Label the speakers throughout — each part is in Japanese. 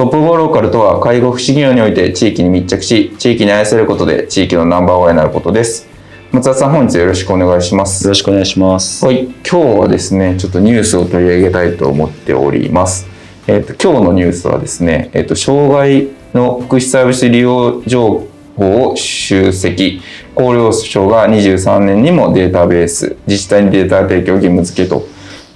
Speaker 1: トップオブローカルとは介護福祉業において地域に密着し地域に愛されることで地域のナンバーワンになることです。松田さん本日よろしくお願いします。
Speaker 2: よろしくお願いします。
Speaker 1: はい。今日はですねちょっとニュースを取り上げたいと思っております。えっ、と今日のニュースはですねえっ、と障害の福祉サービス利用情報を集積。厚労省が23年にもデータベース自治体にデータ提供義務付けと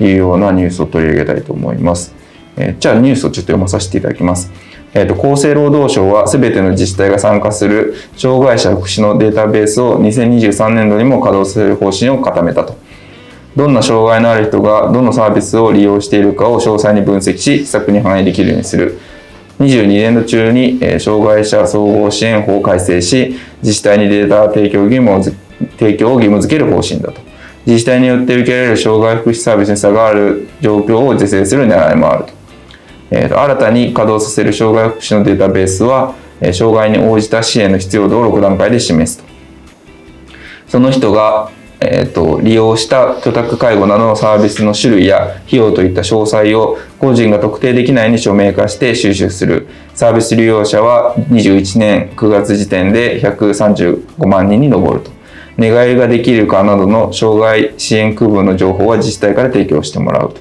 Speaker 1: いうようなニュースを取り上げたいと思います、えじゃあニュースをちょっと読まさせていただきます。えーと厚生労働省は全ての自治体が参加する障害者福祉のデータベースを2023年度にも稼働する方針を固めたと。どんな障害のある人がどのサービスを利用しているかを詳細に分析し施策に反映できるようにする。22年度中にえ障害者総合支援法を改正し自治体にデータ提供義務を提供を義務付ける方針だと。自治体によって受けられる障害福祉サービスに差がある状況を是正する狙いもあると。えーと新たに稼働させる障害福祉のデータベースは、え障害に応じた支援の必要度を6段階で示すと。その人が、えーと利用した居宅介護などのサービスの種類や費用といった詳細を個人が特定できないに署名化して収集する。サービス利用者は21年9月時点で135万人に上ると。寝返りができるかなどの障害支援区分の情報は自治体から提供してもらうと。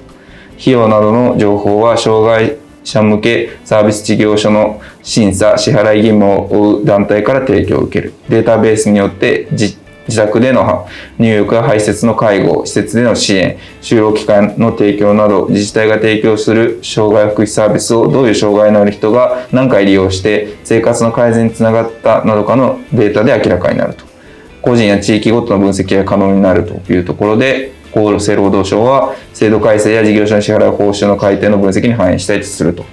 Speaker 1: 費用などの情報は障害者向けサービス事業所の審査支払い義務を負う団体から提供を受ける。データベースによって自自宅での入浴や排泄の介護施設での支援就労機関の提供など自治体が提供する障害福祉サービスをどういう障害のある人が何回利用して生活の改善につながったなどかのデータで明らかになると。個人や地域ごとの分析が可能になるというところで厚生労働省は制度改正や事業者の支払う報酬の改定の分析に反映したいとすると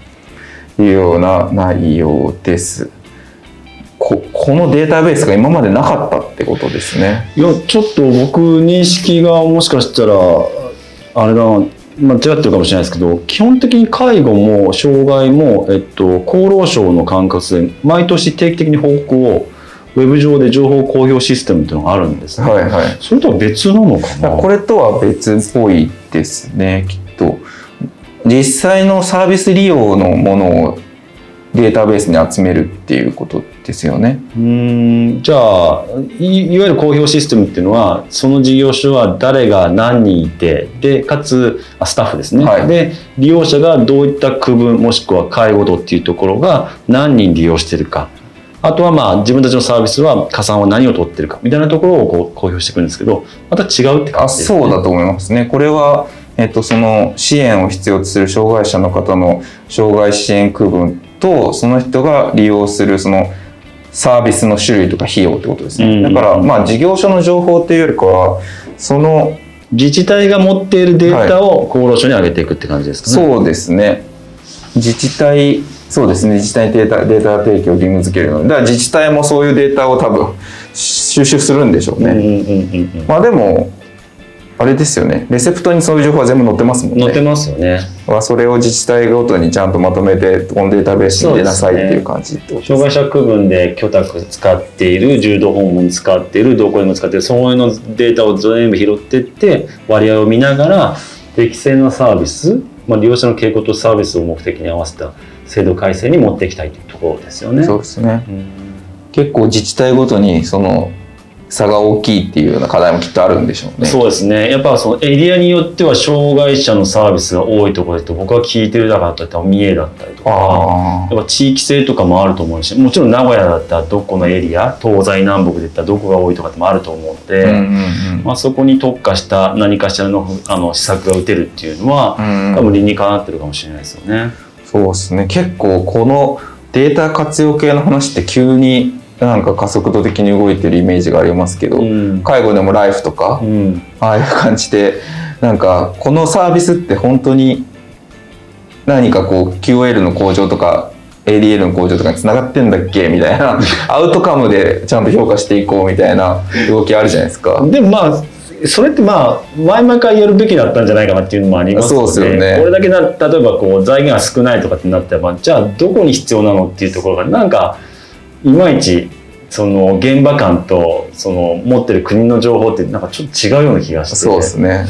Speaker 1: いうような内容です。ここのデータベースが今までなかったってことですね。
Speaker 2: いやちょっと僕認識がもしかしたらあれだな間違ってるかもしれないですけど基本的に介護も障害も、えっと、厚労省の管轄で毎年定期的に報告をウェブ上で情報公表システムっていうのがあるんですね、
Speaker 1: はいはい。
Speaker 2: それとは別なのかな？
Speaker 1: これとは別っぽいですね、きっと。実際のサービス利用のものをデータベースに集めるっていうことですよね。
Speaker 2: うーんじゃあいいわゆる公表システムっていうのはその事業所は誰が何人いてでかつあスタッフですね、
Speaker 1: はい
Speaker 2: で利用者がどういった区分もしくは介護度っていうところが何人利用してるかあとはまあ自分たちのサービスは加算は何を取ってるかみたいなところをこう公表してくるんですけどまた違うって感じ
Speaker 1: あ
Speaker 2: です、ね、
Speaker 1: そうだと思いますね。これは、えっと、その支援を必要とする障害者の方の障害支援区分とその人が利用するそのサービスの種類とか費用ってことですね。
Speaker 2: うん
Speaker 1: だから、まあ、事業所の情報っていうよりかはその
Speaker 2: 自治体が持っているデータを厚労省に上げていくって感じですかね、
Speaker 1: そうですね。自治体、そうですね。自治体にデータデータ提供を義務付けるので、だから自治体もそういうデータを多分収集するんでしょうね。
Speaker 2: うんうん
Speaker 1: まあでも、あれですよね。レセプトにそういう情報は全部載ってますもんね。
Speaker 2: 載ってますよね
Speaker 1: まあそれを自治体ごとにちゃんとまとめて、このデータベースに入れなさいっていう感じってことです
Speaker 2: 障害者区分で居宅使っている重度訪問使っているどこでも使っているそういうのデータを全部拾っていって割合を見ながら適正なサービス、まあ、利用者の傾向とサービスを目的に合わせた制度改正に持っていきたいというところですよね。
Speaker 1: そうですね。
Speaker 2: うん
Speaker 1: 結構自治体ごとにその差が大きいっていうような課題もきっとあるんでしょうね。
Speaker 2: そうですね。やっぱそのエリアによっては障害者のサービスが多いところでと僕は聞いてる中だったら三重だったりとか、
Speaker 1: あ
Speaker 2: やっぱ地域性とかもあると思うし、もちろん名古屋だったらどこのエリア、東西南北で言ったらどこが多いとかってもあると思う
Speaker 1: んうんうん
Speaker 2: まあそこに特化した何かしらのあの施策が打てるっていうのは、
Speaker 1: うん
Speaker 2: 多分理にかなってるかもしれないですよね。
Speaker 1: そうですね結構このデータ活用系の話って急になんか加速度的に動いてるイメージがありますけど、
Speaker 2: うん。
Speaker 1: 介護でもライフとか、
Speaker 2: うん。
Speaker 1: ああいう感じでなんかこのサービスって本当に何かこう QOL の向上とか ADL の向上とかにつながってんだっけみたいなアウトカムでちゃんと評価していこうみたいな動きあるじゃないですか。
Speaker 2: でもまあそれってまあ前々からやるべきだったんじゃないかなっていうのもありますので
Speaker 1: そうですよね
Speaker 2: これだけな例えばこう財源が少ないとかってなったらじゃあどこに必要なのっていうところがなんかいまいちその現場感とその持ってる国の情報ってなんかちょっと違うような気がして
Speaker 1: そうですね。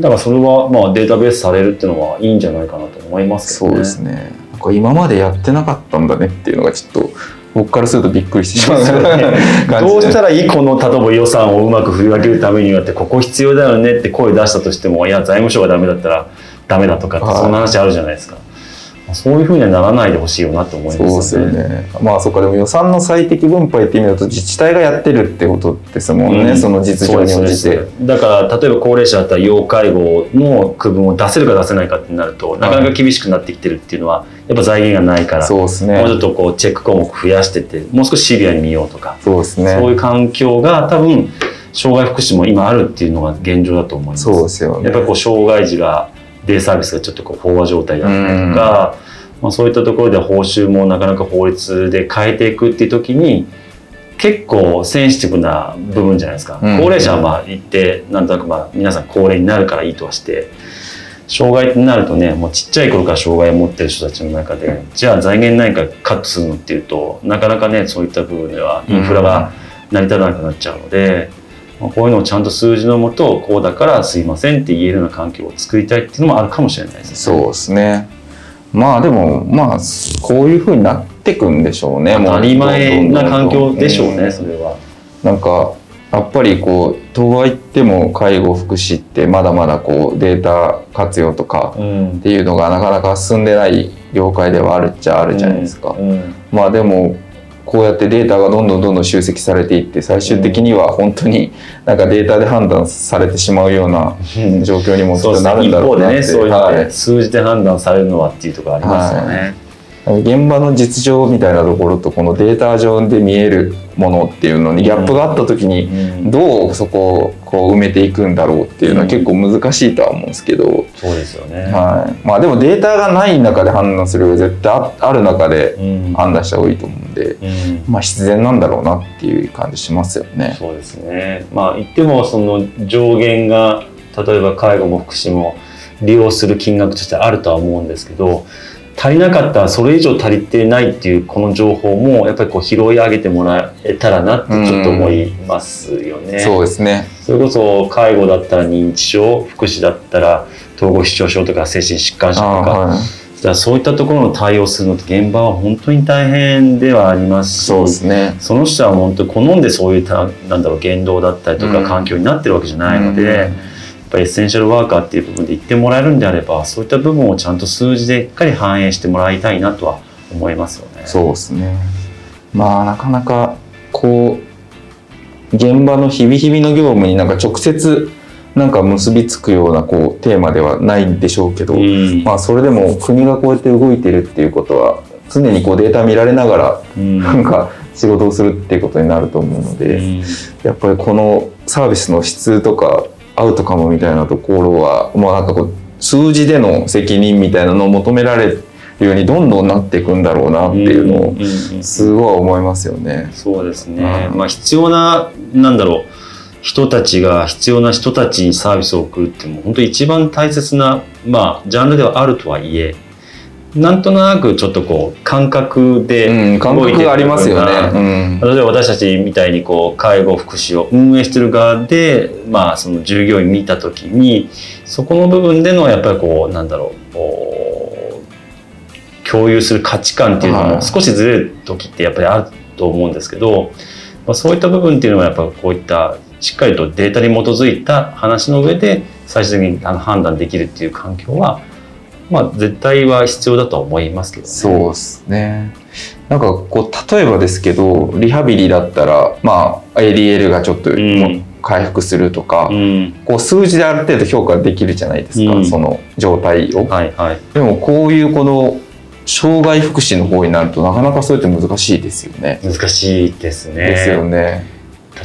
Speaker 2: だからそれはまあデータベースされるっていうのはいいんじゃないかなと思いますけどね。
Speaker 1: そうですね。なんか今までやってなかったんだねっていうのがちょっと僕からするとびっくりしてしまう
Speaker 2: ねどうしたらいいこの例えば予算をうまく振り分けるためにはってここ必要だよねって声出したとしてもいや財務省がダメだったらダメだとかってそんな話あるじゃないですか、そういうふうにはならないでほしいよなと思い
Speaker 1: そうですよ
Speaker 2: ますよね。
Speaker 1: ね。まあそっかでも予算の最適分配って意味だと自治体がやってるってことですもんね、
Speaker 2: うん
Speaker 1: その実情に応じて。
Speaker 2: だから例えば高齢者だったら要介護の区分を出せるか出せないかってなるとなかなか厳しくなってきてるっていうのはやっぱ財源がないから
Speaker 1: そうですね
Speaker 2: もうちょっとこうチェック項目増やしてってもう少しシビアに見ようとか
Speaker 1: そうですね。
Speaker 2: そういう環境が多分障害福祉も今あるっていうのが現状だと思います。
Speaker 1: そうですよね。
Speaker 2: やっぱりこう障害児がデイサービスがちょっとこう飽和状態だったりとか、まあ、そういったところで報酬もなかなか法律で変えていくっていう時に結構センシティブな部分じゃないですか、
Speaker 1: うん。
Speaker 2: 高齢者はまあ言ってなんとなくまあ皆さん高齢になるからいいとはして障害になるとねもうちっちゃい頃から障害を持ってる人たちの中でじゃあ財源ないからカットするのっていうとなかなかねそういった部分ではインフラが成り立たなくなっちゃうので、まあこういうのをちゃんと数字のもとこうだからすいませんって言えるような環境を作りたいっていうのもあるかもしれないですね。
Speaker 1: そうですね。まあでもまあこういう風になってくんでしょうね。
Speaker 2: 当たり前な環境でしょうね、
Speaker 1: ん
Speaker 2: それは。
Speaker 1: なんかやっぱりこうとはいっても介護福祉ってまだまだこうデータ活用とか
Speaker 2: うん
Speaker 1: っていうのがなかなか進んでない業界ではあるっちゃあるじゃないですか。
Speaker 2: うん
Speaker 1: まあでもこうやってデータがどんどんどんどん集積されていって最終的には本当になんかデータで判断されてしまうような
Speaker 2: うん。
Speaker 1: 状況にもきっ
Speaker 2: そうですね
Speaker 1: となるん
Speaker 2: 一方でね、
Speaker 1: だろうなって。
Speaker 2: そういうの
Speaker 1: はい。
Speaker 2: で数字で判断されるのはっていうところありますよね。
Speaker 1: 現場の実情みたいなところとこのデータ上で見えるものっていうのにギャップがあった時に
Speaker 2: うん
Speaker 1: どうそこをこう埋めていくんだろうっていうのは結構難しいとは思うんですけど、
Speaker 2: そうですよね。
Speaker 1: はい、まあでもデータがない中で判断するより絶対あある中で
Speaker 2: うん
Speaker 1: 判断した方がいいと思うんで、
Speaker 2: うん
Speaker 1: まあ必然なんだろうなっていう感じしますよね。
Speaker 2: そうですね。まあ言ってもその上限が例えば介護も福祉も利用する金額としてあるとは思うんですけど足りなかったらそれ以上足りてないっていうこの情報もやっぱりこう拾い上げてもらえたらなってちょっと思いますよね。
Speaker 1: そうですね。
Speaker 2: それこそ介護だったら認知症福祉だったら統合失調症とか精神疾患者とか
Speaker 1: はい
Speaker 2: だそういったところの対応するのって現場は本当に大変ではありますし
Speaker 1: そうですね。
Speaker 2: その人は本当に好んでそういうたなんだろう言動だったりとか
Speaker 1: うん
Speaker 2: 環境になってるわけじゃないので、やっぱりエッセンシャルワーカーっていう部分で言ってもらえるんであればそういった部分をちゃんと数字でしっかり反映してもらいたいなとは思いますよね。
Speaker 1: そうですね。まあなかなかこう現場の日々日々の業務になんか直接なんか結びつくようなこうテーマではないんでしょうけど、
Speaker 2: うん
Speaker 1: まあそれでも国がこうやって動いてるっていうことは常にこうデータ見られながら
Speaker 2: うん
Speaker 1: なんか仕事をするっていうことになると思うので、
Speaker 2: うん
Speaker 1: やっぱりこのサービスの質とかアウトカムみたいなところはまあなんかこう数字での責任みたいなのを求められるようにどんどんなっていくんだろうなっていうのをすごい思いますよね。
Speaker 2: そうですね、
Speaker 1: うん
Speaker 2: まあ必要ななんだろう。人たちが必要な人たちにサービスを送るっていう本当に一番大切な、まあ、ジャンルではあるとはいえなんとなくちょっとこう感覚で動いてる
Speaker 1: ありますよ
Speaker 2: 部分が
Speaker 1: ね。
Speaker 2: 例えば私たちみたいにこう介護福祉を運営してる側で、まあ、その従業員見た時にそこの部分でのやっぱりこうなんだろう共有する価値観っていうの
Speaker 1: はい
Speaker 2: も少しずれる時ってやっぱりあると思うんですけどまあ、そういった部分っていうのはやっぱこういったしっかりとデータに基づいた話の上で最終的にあの判断できるっていう環境は、まあ、絶対は必要だとは思いますけどね。
Speaker 1: そうですね。なんかこう例えばですけどリハビリだったらまあ ADL がちょっと
Speaker 2: ん
Speaker 1: 回復するとか、
Speaker 2: うん
Speaker 1: こう数字である程度評価できるじゃないですか、
Speaker 2: うん
Speaker 1: その状態を。
Speaker 2: はいはい
Speaker 1: でもこういうこの障害福祉の方になるとなかなかそうやって難しいですよね。
Speaker 2: 難しいですね。
Speaker 1: ですよね。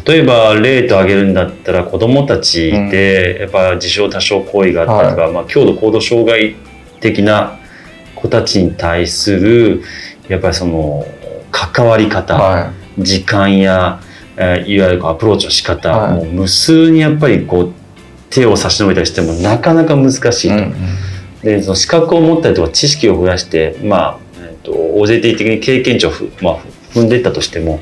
Speaker 2: 例えば例と挙げるんだったら子どもたちでやっぱ自傷多少行為があったりとか、まあ、強度行動障害的な子たちに対するやっぱりその関わり方、
Speaker 1: は
Speaker 2: 時間や、えーいわゆるアプローチの仕方、
Speaker 1: はい
Speaker 2: もう無数にやっぱりこう手を差し伸べたりしてもなかなか難しい
Speaker 1: い。
Speaker 2: と。
Speaker 1: うん
Speaker 2: でその資格を持ったりとか知識を増やしてまあ、えー、と OJT 的に経験値をふ、まあ、踏んでいったとしてもやっ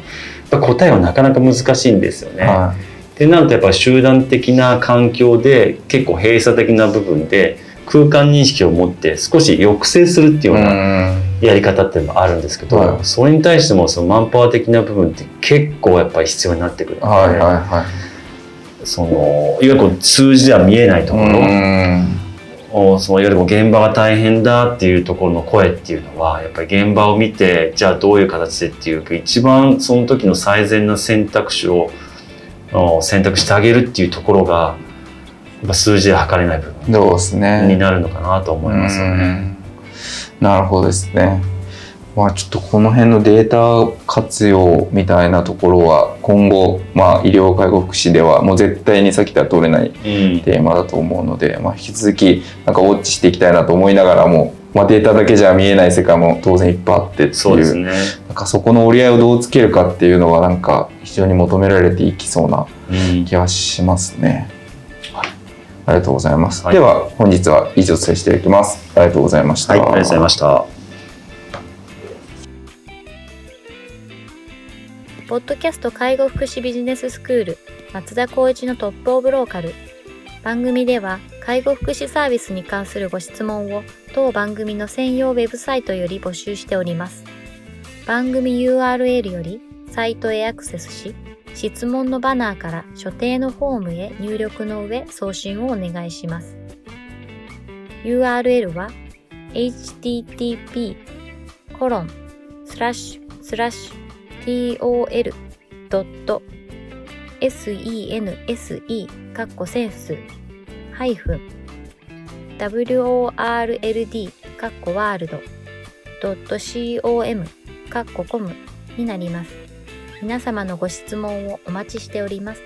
Speaker 2: ぱ答えはなかなか難しいんですよね。
Speaker 1: は
Speaker 2: ってなるとやっぱり集団的な環境で結構閉鎖的な部分で空間認識を持って少し抑制するっていう
Speaker 1: い。
Speaker 2: よう
Speaker 1: う
Speaker 2: なんやり方っていうのもあるんですけど、
Speaker 1: はい
Speaker 2: それに対してもそのマンパワー的な部分って結構やっぱり必要になってくるので、
Speaker 1: はいはいは
Speaker 2: そのいわゆるこう数字では見えないと
Speaker 1: い。
Speaker 2: ころ、そのいわゆる現場が大変だっていうところの声っていうのはやっぱり現場を見てじゃあどういう形でっていう一番その時の最善な選択肢をお選択してあげるっていうところがやっぱ数字で測れない部分
Speaker 1: そうですね。
Speaker 2: になるのかなと思いますよね。
Speaker 1: うんなるほどですね。まあちょっとこの辺のデータ活用みたいなところは今後、まあ、医療介護福祉ではもう絶対に避けては取れない
Speaker 2: うん
Speaker 1: テーマだと思うので、まあ、引き続きなんかウォッチしていきたいなと思いながらも、まあ、データだけじゃ見えない世界も当然いっぱいあってっていう
Speaker 2: ね。
Speaker 1: なんかそこの折り合いをどうつけるかっていうのはなんか非常に求められていきそうな
Speaker 2: うん
Speaker 1: 気はしますね。はいありがとうございます。
Speaker 2: はい
Speaker 1: では本日は以上とさせていただきます。ありがとうございました。
Speaker 2: はい、ありがとうございました。
Speaker 3: ポッドキャスト介護福祉ビジネススクール松田光一のトップオブローカル番組では介護福祉サービスに関するご質問を当番組の専用ウェブサイトより募集しております番組 URL よりサイトへアクセスし質問のバナーから所定のフォームへ入力の上送信をお願いします URL は http コロンスラッシュスラッシュ tol.sense かっこセンスハイフン world かっこワールド .com かっこコムになります。皆様のご質問をお待ちしております。